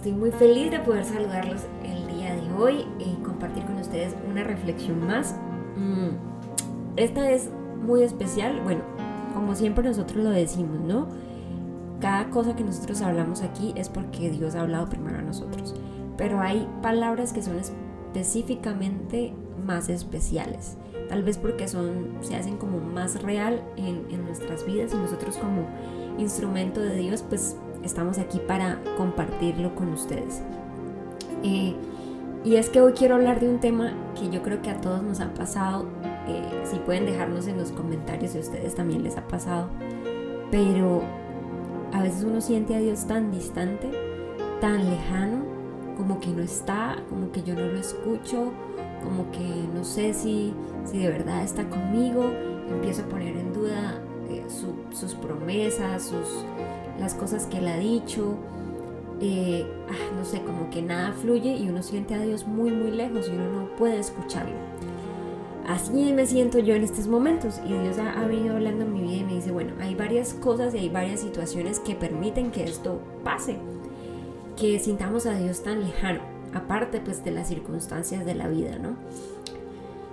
estoy muy feliz de poder saludarlos el día de hoy y compartir con ustedes una reflexión más. Mm, esta es muy especial, bueno, como siempre nosotros lo decimos, ¿no? Cada cosa que nosotros hablamos aquí es porque Dios ha hablado primero a nosotros, pero hay palabras que son específicamente más especiales, tal vez porque son, se hacen como más real en, en nuestras vidas y nosotros como instrumento de Dios, pues estamos aquí para compartirlo con ustedes. Eh, y es que hoy quiero hablar de un tema que yo creo que a todos nos ha pasado. Eh, si pueden dejarnos en los comentarios si a ustedes también les ha pasado. Pero a veces uno siente a Dios tan distante, tan lejano, como que no está, como que yo no lo escucho, como que no sé si, si de verdad está conmigo. Empiezo a poner en duda eh, sus promesas, sus, las cosas que él ha dicho. Eh, ah, no sé, como que nada fluye y uno siente a Dios muy, muy lejos y uno no puede escucharlo. Así me siento yo en estos momentos y Dios ha, venido hablando en mi vida y me dice, bueno, hay varias cosas y hay varias situaciones que permiten que esto pase, que sintamos a Dios tan lejano, aparte pues de las circunstancias de la vida, ¿no?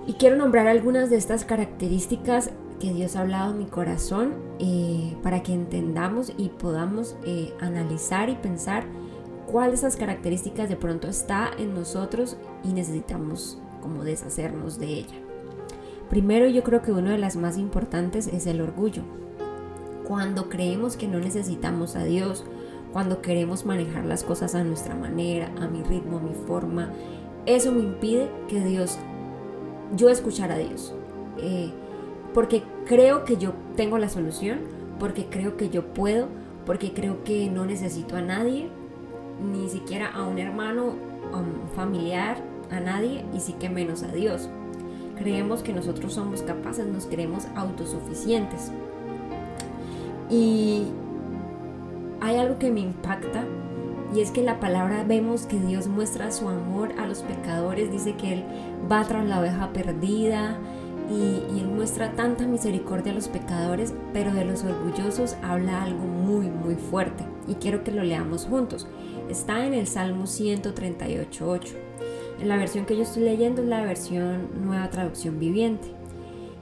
Y quiero nombrar algunas de estas características que Dios ha hablado en mi corazón eh, para que entendamos y podamos eh, analizar y pensar cuál de esas características de pronto está en nosotros y necesitamos como deshacernos de ella. Primero yo creo que una de las más importantes es el orgullo. Cuando creemos que no necesitamos a Dios, cuando queremos manejar las cosas a nuestra manera, a mi ritmo, a mi forma, eso me impide que Dios, yo escuchar a Dios. Eh, porque creo que yo tengo la solución, porque creo que yo puedo, porque creo que no necesito a nadie, ni siquiera a un hermano, a un familiar, a nadie, y sí que menos a Dios. Creemos que nosotros somos capaces, nos creemos autosuficientes. Y hay algo que me impacta y es que la palabra vemos que Dios muestra su amor a los pecadores, dice que Él va tras la oveja perdida, y, Él muestra tanta misericordia a los pecadores, pero de los orgullosos habla algo muy, muy fuerte. Y quiero que lo leamos juntos. Está en el Salmo 138.8. En la versión que yo estoy leyendo es la versión Nueva Traducción Viviente.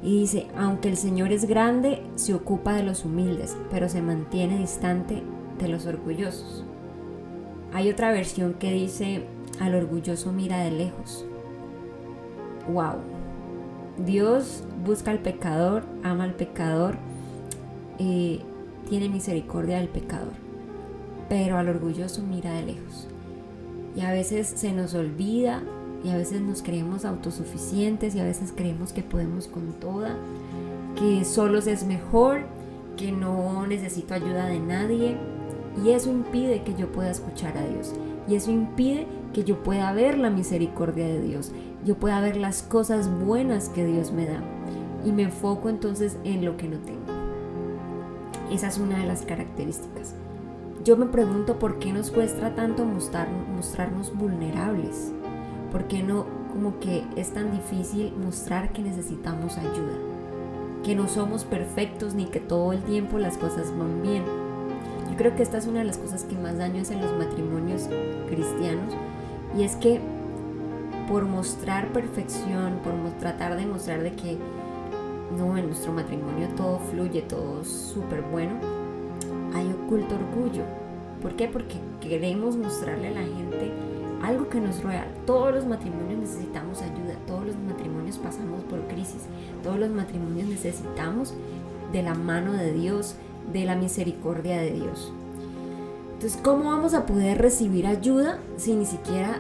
Y dice, aunque el Señor es grande, se ocupa de los humildes, pero se mantiene distante de los orgullosos. Hay otra versión que dice, al orgulloso mira de lejos. ¡Wow! Dios busca al pecador, ama al pecador, y tiene misericordia del pecador, pero al orgulloso mira de lejos. Y a veces se nos olvida y a veces nos creemos autosuficientes y a veces creemos que podemos con toda, que solos es mejor, que no necesito ayuda de nadie. Y eso impide que yo pueda escuchar a Dios. Y eso impide que yo pueda ver la misericordia de Dios yo pueda ver las cosas buenas que Dios me da y me enfoco entonces en lo que no tengo. Esa es una de las características. Yo me pregunto por qué nos cuesta tanto mostrar, mostrarnos vulnerables. ¿Por qué no como que es tan difícil mostrar que necesitamos ayuda? Que no somos perfectos ni que todo el tiempo las cosas van bien. Yo creo que esta es una de las cosas que más daño hacen los matrimonios cristianos y es que por mostrar perfección, por tratar de mostrar de que no, en nuestro matrimonio todo fluye, todo es súper bueno, hay oculto orgullo. ¿Por qué? Porque queremos mostrarle a la gente algo que no es real. Todos los matrimonios necesitamos ayuda, todos los matrimonios pasamos por crisis, todos los matrimonios necesitamos de la mano de Dios, de la misericordia de Dios. Entonces, ¿cómo vamos a poder recibir ayuda si ni siquiera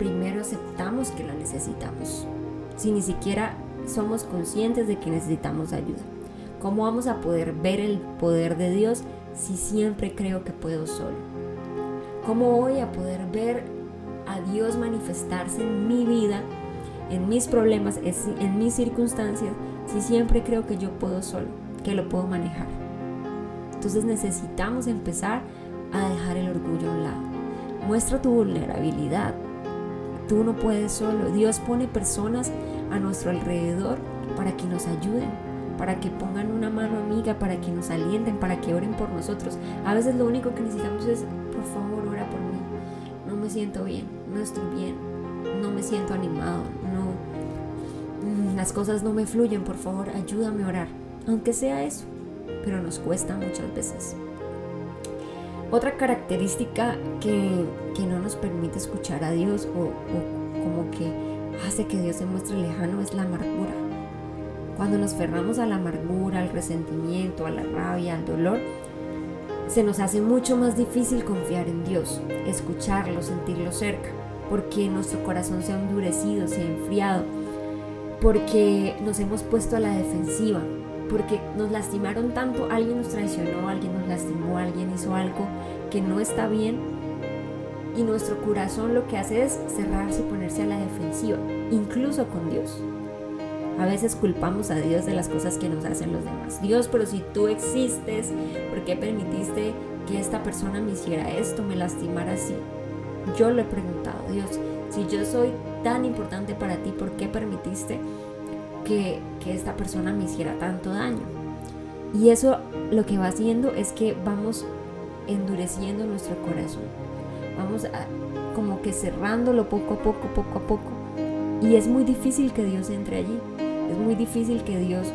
primero aceptamos que la necesitamos, si ni siquiera somos conscientes de que necesitamos ayuda? ¿Cómo vamos a poder ver el poder de Dios si siempre creo que puedo solo? ¿Cómo voy a poder ver a Dios manifestarse en mi vida, en mis problemas, en mis circunstancias, si siempre creo que yo puedo solo, que lo puedo manejar? Entonces necesitamos empezar a dejar el orgullo a un lado. Muestra tu vulnerabilidad, Tú no puedes solo. Dios pone personas a nuestro alrededor para que nos ayuden, para que pongan una mano amiga, para que nos alienten, para que oren por nosotros. A veces lo único que necesitamos es, por favor, ora por mí. No me siento bien, no estoy bien, no me siento animado, no, mm, las cosas no me fluyen, por favor, ayúdame a orar. Aunque sea eso, pero nos cuesta muchas veces. Otra característica que, no nos permite escuchar a Dios o, o como que hace que Dios se muestre lejano es la amargura. Cuando nos ferramos a la amargura, al resentimiento, a la rabia, al dolor, se nos hace mucho más difícil confiar en Dios, escucharlo, sentirlo cerca, porque nuestro corazón se ha endurecido, se ha enfriado, porque nos hemos puesto a la defensiva, porque nos lastimaron tanto, alguien nos traicionó, alguien nos lastimó, alguien hizo algo que no está bien y nuestro corazón lo que hace es cerrarse y ponerse a la defensiva, incluso con Dios. A veces culpamos a Dios de las cosas que nos hacen los demás. Dios, pero si tú existes, ¿por qué permitiste que esta persona me hiciera esto, me lastimara así? Yo le he preguntado, Dios, si yo soy tan importante para ti, ¿por qué permitiste que, esta persona me hiciera tanto daño. Y eso lo que va haciendo es que vamos endureciendo nuestro corazón. Vamos como que cerrándolo poco a poco, poco a poco. Y es muy difícil que Dios entre allí. Es muy difícil que Dios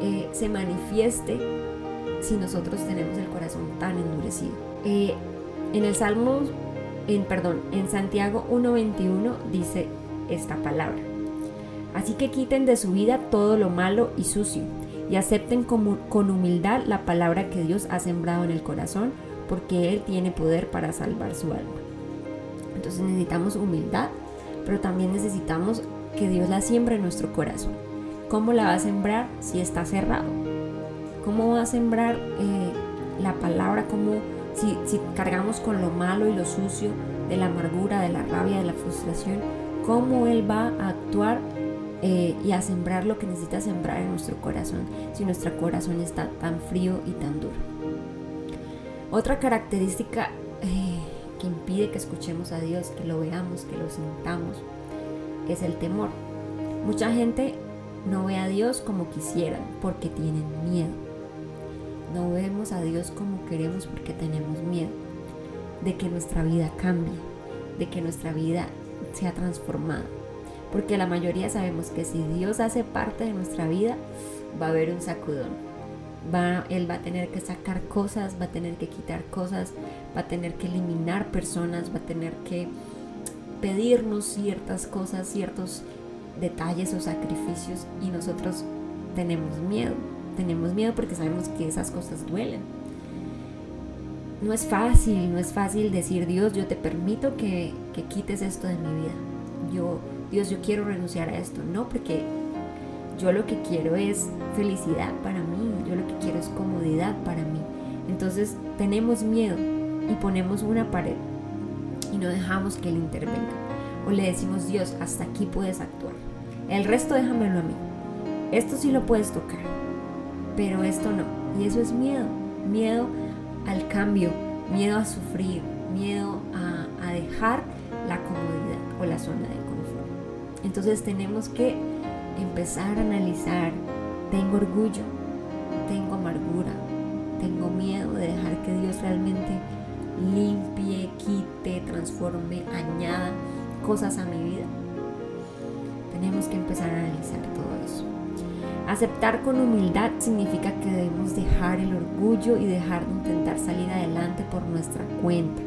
eh, se manifieste si nosotros tenemos el corazón tan endurecido. Eh, en el Salmo, en, perdón, en Santiago 1.21 dice esta palabra. Así que quiten de su vida todo lo malo y sucio y acepten con humildad la palabra que Dios ha sembrado en el corazón, porque Él tiene poder para salvar su alma. Entonces necesitamos humildad, pero también necesitamos que Dios la siembre en nuestro corazón. ¿Cómo la va a sembrar si está cerrado? ¿Cómo va a sembrar eh, la palabra? ¿Cómo, si, si cargamos con lo malo y lo sucio de la amargura, de la rabia, de la frustración? ¿Cómo Él va a actuar eh, y a sembrar lo que necesita sembrar en nuestro corazón si nuestro corazón está tan frío y tan duro. Otra característica eh, que impide que escuchemos a Dios, que lo veamos, que lo sintamos, es el temor. Mucha gente no ve a Dios como quisieran porque tienen miedo. No vemos a Dios como queremos porque tenemos miedo de que nuestra vida cambie, de que nuestra vida sea transformada porque la mayoría sabemos que si Dios hace parte de nuestra vida, va a haber un sacudón. Va, él va a tener que sacar cosas, va a tener que quitar cosas, va a tener que eliminar personas, va a tener que pedirnos ciertas cosas, ciertos detalles o sacrificios y nosotros tenemos miedo. Tenemos miedo porque sabemos que esas cosas duelen. No es fácil, no es fácil decir Dios, yo te permito que, que quites esto de mi vida. Yo Dios, yo quiero renunciar a esto. No, porque yo lo que quiero es felicidad para mí, yo lo que quiero es comodidad para mí. Entonces tenemos miedo y ponemos una pared y no dejamos que Él intervenga. O le decimos, Dios, hasta aquí puedes actuar. El resto déjamelo a mí. Esto sí lo puedes tocar, pero esto no. Y eso es miedo. Miedo al cambio, miedo a sufrir, miedo a, dejar la comodidad o la zona de entonces tenemos que empezar a analizar, tengo orgullo, tengo amargura, tengo miedo de dejar que Dios realmente limpie, quite, transforme, añada cosas a mi vida. Tenemos que empezar a analizar todo eso. Aceptar con humildad significa que debemos dejar el orgullo y dejar de intentar salir adelante por nuestra cuenta.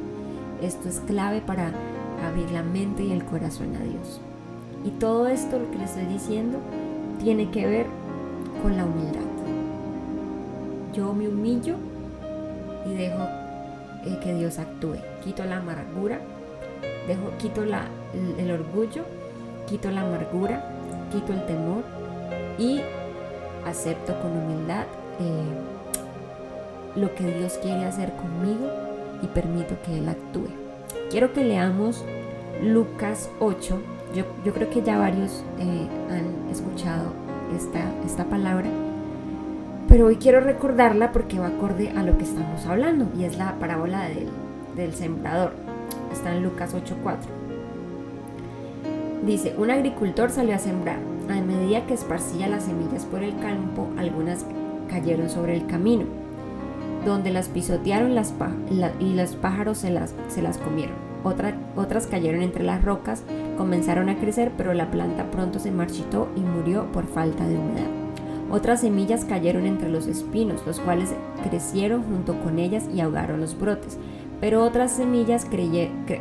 Esto es clave para abrir la mente y el corazón a Dios. Y todo esto, lo que les estoy diciendo, tiene que ver con la humildad. Yo me humillo y dejo eh, que Dios actúe. Quito la amargura, dejo, quito el, orgullo, quito la amargura, quito el temor y acepto con humildad eh, lo que Dios quiere hacer conmigo y permito que Él actúe. Quiero que leamos Lucas 8, yo, creo que ya varios eh, han escuchado esta, palabra, pero hoy quiero recordarla porque va acorde a lo que estamos hablando y es la parábola del, sembrador. Está en Lucas 8:4. Dice, un agricultor salió a sembrar A medida que esparcía las semillas por el campo, algunas cayeron sobre el camino, donde las pisotearon las y los pájaros se las, se las comieron. otras cayeron entre las rocas, comenzaron a crecer, pero la planta pronto se marchitó y murió por falta de humedad. Otras semillas cayeron entre los espinos, los cuales crecieron junto con ellas y ahogaron los brotes. Pero otras semillas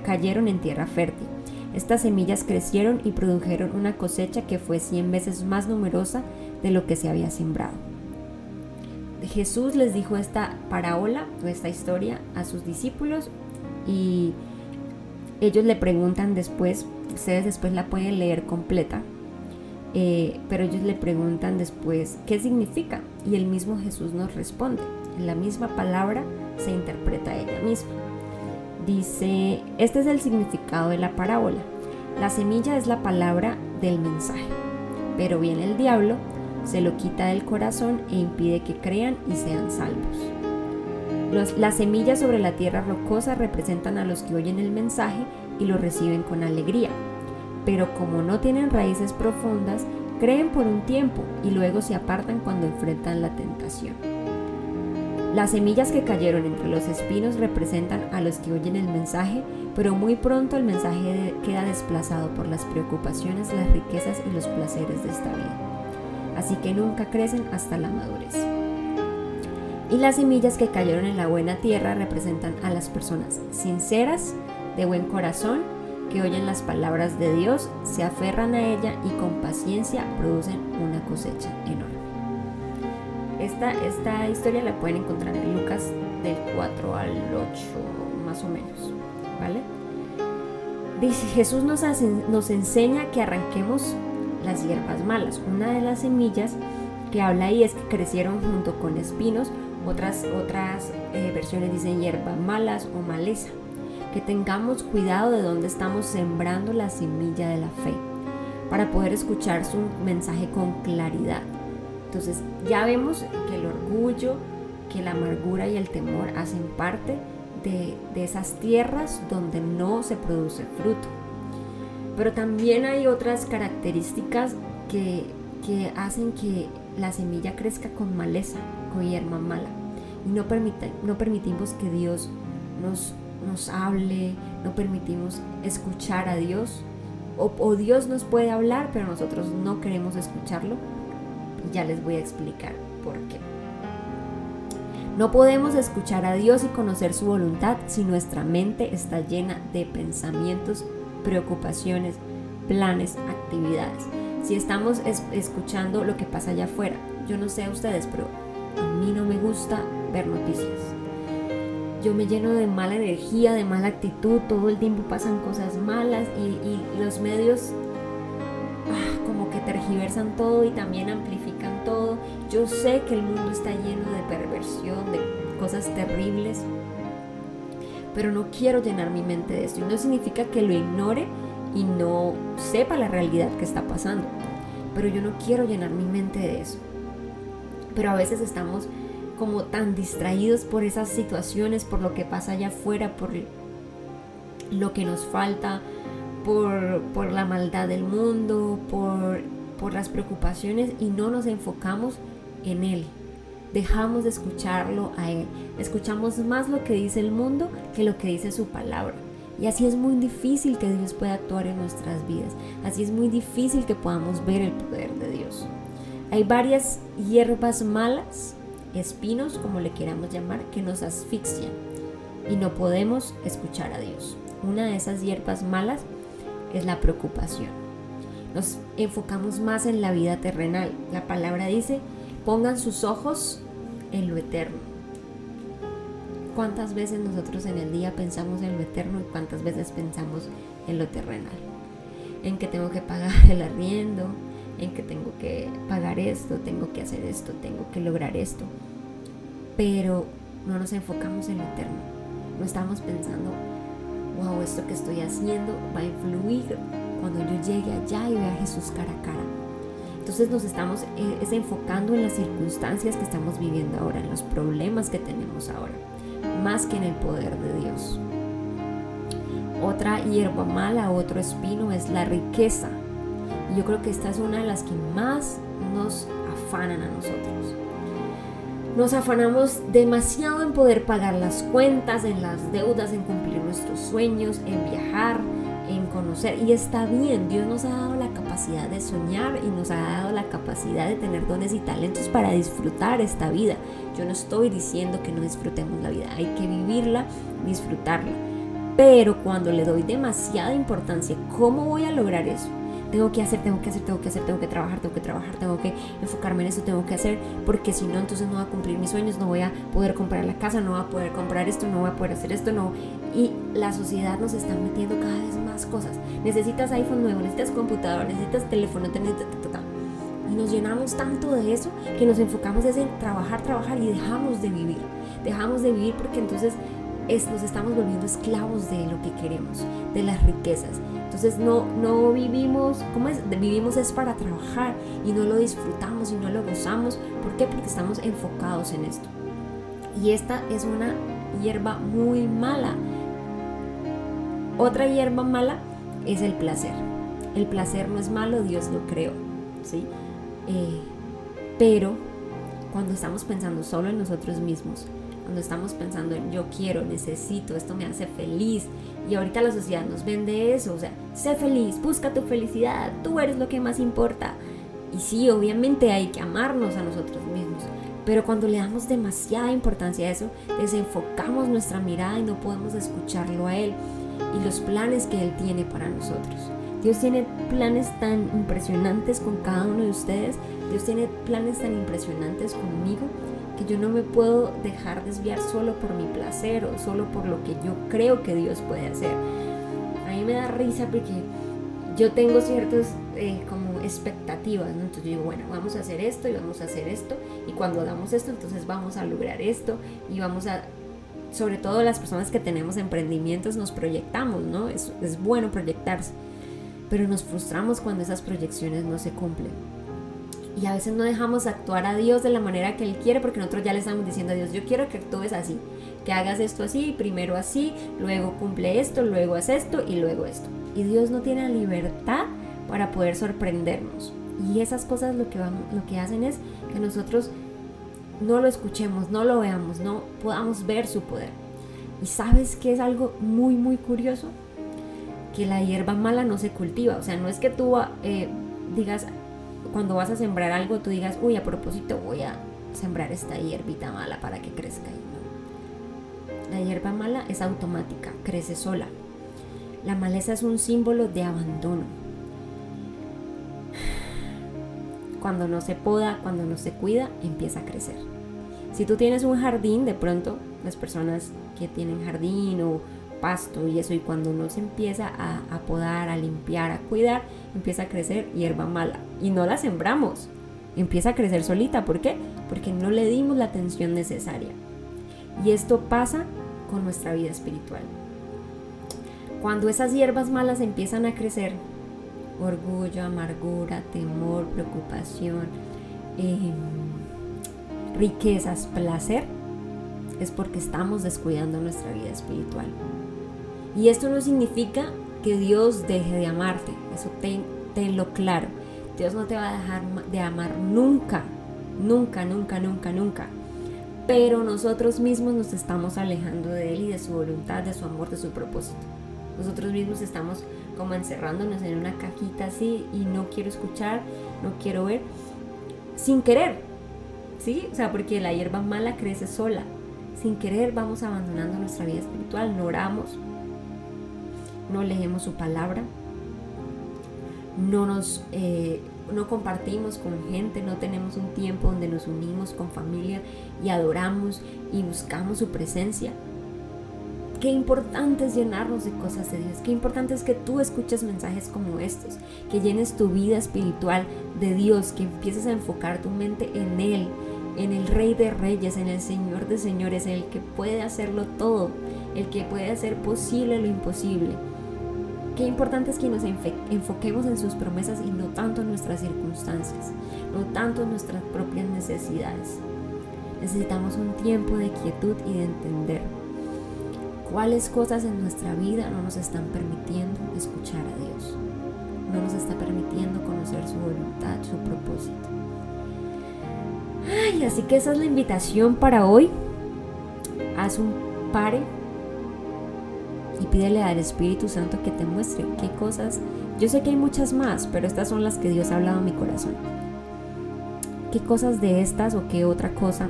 cayeron en tierra fértil. Estas semillas crecieron y produjeron una cosecha que fue cien veces más numerosa de lo que se había sembrado. Jesús les dijo esta parábola o esta historia a sus discípulos y ellos le preguntan después, ustedes después la pueden leer completa, eh, pero ellos le preguntan después qué significa y el mismo Jesús nos responde. La misma palabra se interpreta ella misma. Dice, este es el significado de la parábola. La semilla es la palabra del mensaje, pero viene el diablo, se lo quita del corazón e impide que crean y sean salvos. las semillas sobre la tierra rocosa representan a los que oyen el mensaje y lo reciben con alegría pero como no tienen raíces profundas, creen por un tiempo y luego se apartan cuando enfrentan la tentación. Las semillas que cayeron entre los espinos representan a los que oyen el mensaje, pero muy pronto el mensaje queda desplazado por las preocupaciones, las riquezas y los placeres de esta vida. Así que nunca crecen hasta la madurez. Y las semillas que cayeron en la buena tierra representan a las personas sinceras, de buen corazón, que oyen las palabras de Dios, se aferran a ella y con paciencia producen una cosecha enorme. Esta, esta historia la pueden encontrar en Lucas del 4 al 8, más o menos. ¿Vale? Dice, Jesús nos, nos enseña que arranquemos las hierbas malas. Una de las semillas que habla ahí es que crecieron junto con espinos. Otras, otras eh, versiones dicen hierbas malas o maleza que tengamos cuidado de dónde estamos sembrando la semilla de la fe para poder escuchar su mensaje con claridad. Entonces ya vemos que el orgullo, que la amargura y el temor hacen parte de, esas tierras donde no se produce fruto. Pero también hay otras características que, hacen que la semilla crezca con maleza, con hierba mala. Y no, no permitimos que Dios nos nos hable, no permitimos escuchar a Dios. O, Dios nos puede hablar, pero nosotros no queremos escucharlo. Ya les voy a explicar por qué. No podemos escuchar a Dios y conocer su voluntad si nuestra mente está llena de pensamientos, preocupaciones, planes, actividades. Si estamos escuchando lo que pasa allá afuera, yo no sé a ustedes, pero a mí no me gusta ver noticias yo me lleno de mala energía, de mala actitud, todo el tiempo pasan cosas malas y, los medios ah, como que tergiversan todo y también amplifican todo. Yo sé que el mundo está lleno de perversión, de cosas terribles, pero no quiero llenar mi mente de esto y no significa que lo ignore y no sepa la realidad que está pasando, pero yo no quiero llenar mi mente de eso. Pero a veces estamos como tan distraídos por esas situaciones, por lo que pasa allá afuera, por lo que nos falta, por, la maldad del mundo, por, por las preocupaciones y no nos enfocamos en Él. Dejamos de escucharlo a Él. Escuchamos más lo que dice el mundo que lo que dice su palabra. Y así es muy difícil que Dios pueda actuar en nuestras vidas. Así es muy difícil que podamos ver el poder de Dios. Hay varias hierbas malas espinos, como le queramos llamar, que nos asfixian y no podemos escuchar a Dios. Una de esas hierbas malas es la preocupación. Nos enfocamos más en la vida terrenal. La palabra dice, pongan sus ojos en lo eterno. ¿Cuántas veces nosotros en el día pensamos en lo eterno y cuántas veces pensamos en lo terrenal? En que tengo que pagar el arriendo, en que tengo que pagar esto, tengo que hacer esto, tengo que lograr esto. Pero no nos enfocamos en lo eterno. No estamos pensando, wow, esto que estoy haciendo va a influir cuando yo llegue allá y vea a Jesús cara a cara. Entonces nos estamos eh, enfocando en las circunstancias que estamos viviendo ahora, en los problemas que tenemos ahora, más que en el poder de Dios. Otra hierba mala, otro espino es la riqueza yo creo que esta es una de las que más nos afanan a nosotros. Nos afanamos demasiado en poder pagar las cuentas, en las deudas, en cumplir nuestros sueños, en viajar, en conocer. Y está bien, Dios nos ha dado la capacidad de soñar y nos ha dado la capacidad de tener dones y talentos para disfrutar esta vida. Yo no estoy diciendo que no disfrutemos la vida, hay que vivirla, disfrutarla. Pero cuando le doy demasiada importancia, ¿cómo voy a lograr eso? Tengo que hacer, tengo que hacer, tengo que hacer, tengo que trabajar, tengo que trabajar, tengo que enfocarme en eso, tengo que hacer, porque si no, entonces no voy a cumplir mis sueños, no voy a poder comprar la casa, no voy a poder comprar esto, no voy a poder hacer esto, no. Y la sociedad nos está metiendo cada vez más cosas. Necesitas iPhone nuevo, necesitas computador, necesitas teléfono, necesitas... Y nos llenamos tanto de eso que nos enfocamos en trabajar, trabajar y dejamos de vivir. Dejamos de vivir porque entonces nos estamos volviendo esclavos de lo que queremos, de las riquezas. Entonces no, no vivimos, ¿cómo es? Vivimos es para trabajar y no lo disfrutamos y no lo gozamos. ¿Por qué? Porque estamos enfocados en esto. Y esta es una hierba muy mala. Otra hierba mala es el placer. El placer no es malo, Dios lo creó, ¿sí? Eh, pero cuando estamos pensando solo en nosotros mismos, cuando estamos pensando en yo quiero, necesito, esto me hace feliz. Y ahorita la sociedad nos vende eso, o sea, sé feliz, busca tu felicidad, tú eres lo que más importa. Y sí, obviamente hay que amarnos a nosotros mismos, pero cuando le damos demasiada importancia a eso, desenfocamos nuestra mirada y no podemos escucharlo a Él y los planes que Él tiene para nosotros. Dios tiene planes tan impresionantes con cada uno de ustedes, Dios tiene planes tan impresionantes conmigo que yo no me puedo dejar desviar solo por mi placer o solo por lo que yo creo que Dios puede hacer. A mí me da risa porque yo tengo ciertas eh, como expectativas, ¿no? Entonces yo digo, bueno, vamos a hacer esto y vamos a hacer esto y cuando hagamos esto, entonces vamos a lograr esto y vamos a, sobre todo las personas que tenemos emprendimientos, nos proyectamos, ¿no? Es, es bueno proyectarse, pero nos frustramos cuando esas proyecciones no se cumplen y a veces no dejamos actuar a Dios de la manera que Él quiere porque nosotros ya le estamos diciendo a Dios, yo quiero que actúes así, que hagas esto así, primero así, luego cumple esto, luego haz esto y luego esto. Y Dios no tiene libertad para poder sorprendernos. Y esas cosas lo que, lo que hacen es que nosotros no lo escuchemos, no lo veamos, no podamos ver su poder. Y sabes que es algo muy, muy curioso, que la hierba mala no se cultiva. O sea, no es que tú eh, digas, cuando vas a sembrar algo tú digas, uy, a propósito voy a sembrar esta hierbita mala para que crezca. La hierba mala es automática, crece sola. La maleza es un símbolo de abandono. Cuando no se poda, cuando no se cuida, empieza a crecer. Si tú tienes un jardín, de pronto las personas que tienen jardín o pasto y eso, y cuando no se empieza a, a podar, a limpiar, a cuidar, empieza a crecer hierba mala y no la sembramos. Empieza a crecer solita. ¿Por qué? Porque no le dimos la atención necesaria. Y esto pasa con nuestra vida espiritual. Cuando esas hierbas malas empiezan a crecer, orgullo, amargura, temor, preocupación, em, riquezas, placer, es porque estamos descuidando nuestra vida espiritual. Y esto no significa que Dios deje de amarte, eso tenlo claro. Dios no te va a dejar de amar nunca, nunca, nunca, nunca, nunca. Pero nosotros mismos nos estamos alejando de Él y de su voluntad, de su amor, de su propósito. Nosotros mismos estamos como encerrándonos en una cajita así y no quiero escuchar, no quiero ver, sin querer. ¿Sí? O sea, porque la hierba mala crece sola. Sin querer vamos abandonando nuestra vida espiritual, no oramos, no leemos su palabra, no nos eh, no compartimos con gente, no tenemos un tiempo donde nos unimos con familia y adoramos y buscamos su presencia. Qué importante es llenarnos de cosas de Dios. Qué importante es que tú escuches mensajes como estos, que llenes tu vida espiritual de Dios, que empieces a enfocar tu mente en Él, en el Rey de Reyes, en el Señor de Señores, en el que puede hacerlo todo, el que puede hacer posible lo imposible. Qué importante es que nos enfoquemos en sus promesas y no tanto en nuestras circunstancias, no tanto en nuestras propias necesidades. Necesitamos un tiempo de quietud y de entender cuáles cosas en nuestra vida no nos están permitiendo escuchar a Dios. no nos está permitiendo conocer su voluntad, su propósito. Ay, así que esa es la invitación para hoy. Haz un pare y pídele al Espíritu Santo que te muestre qué cosas. Yo sé que hay muchas más, pero estas son las que Dios ha hablado en mi corazón. ¿Qué cosas de estas o qué otra cosa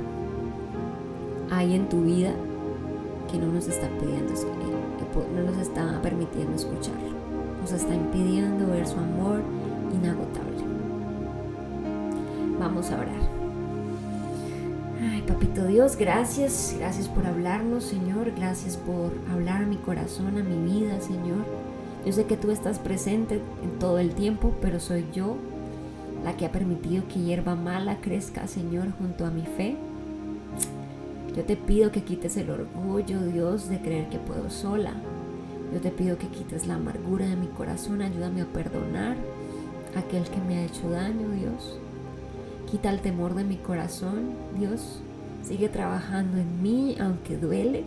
hay en tu vida que no nos está pidiendo, no nos está permitiendo escucharlo? Nos está impidiendo ver su amor inagotable. Vamos a orar. Ay, papito Dios, gracias, gracias por hablarnos, Señor, gracias por hablar a mi corazón, a mi vida, Señor. Yo sé que tú estás presente en todo el tiempo, pero soy yo la que ha permitido que hierba mala crezca, Señor, junto a mi fe. Yo te pido que quites el orgullo, Dios, de creer que puedo sola. Yo te pido que quites la amargura de mi corazón, ayúdame a perdonar a aquel que me ha hecho daño, Dios. Quita el temor de mi corazón, Dios. Sigue trabajando en mí, aunque duele.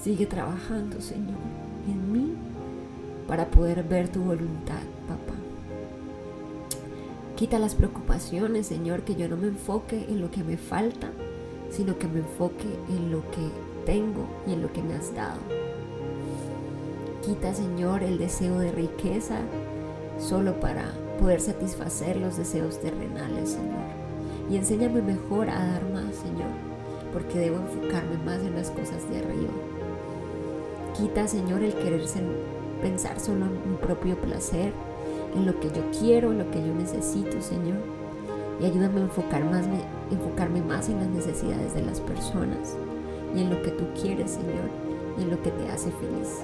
Sigue trabajando, Señor, en mí para poder ver tu voluntad, papá. Quita las preocupaciones, Señor, que yo no me enfoque en lo que me falta, sino que me enfoque en lo que tengo y en lo que me has dado. Quita, Señor, el deseo de riqueza solo para poder satisfacer los deseos terrenales, Señor. Y enséñame mejor a dar más, Señor, porque debo enfocarme más en las cosas de arriba. Quita, Señor, el querer pensar solo en mi propio placer, en lo que yo quiero, en lo que yo necesito, Señor. Y ayúdame a enfocar más, enfocarme más en las necesidades de las personas y en lo que tú quieres, Señor, y en lo que te hace feliz.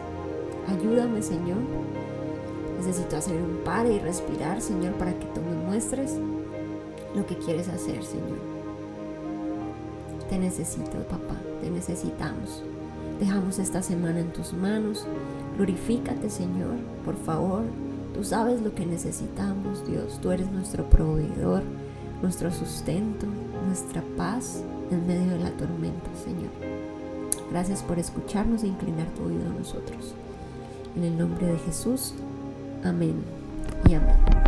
Ayúdame, Señor, Necesito hacer un par y respirar, Señor, para que tú me muestres lo que quieres hacer, Señor. Te necesito, papá, te necesitamos. Dejamos esta semana en tus manos. Glorifícate, Señor, por favor. Tú sabes lo que necesitamos, Dios. Tú eres nuestro proveedor, nuestro sustento, nuestra paz en medio de la tormenta, Señor. Gracias por escucharnos e inclinar tu oído a nosotros. En el nombre de Jesús, Amén y amén.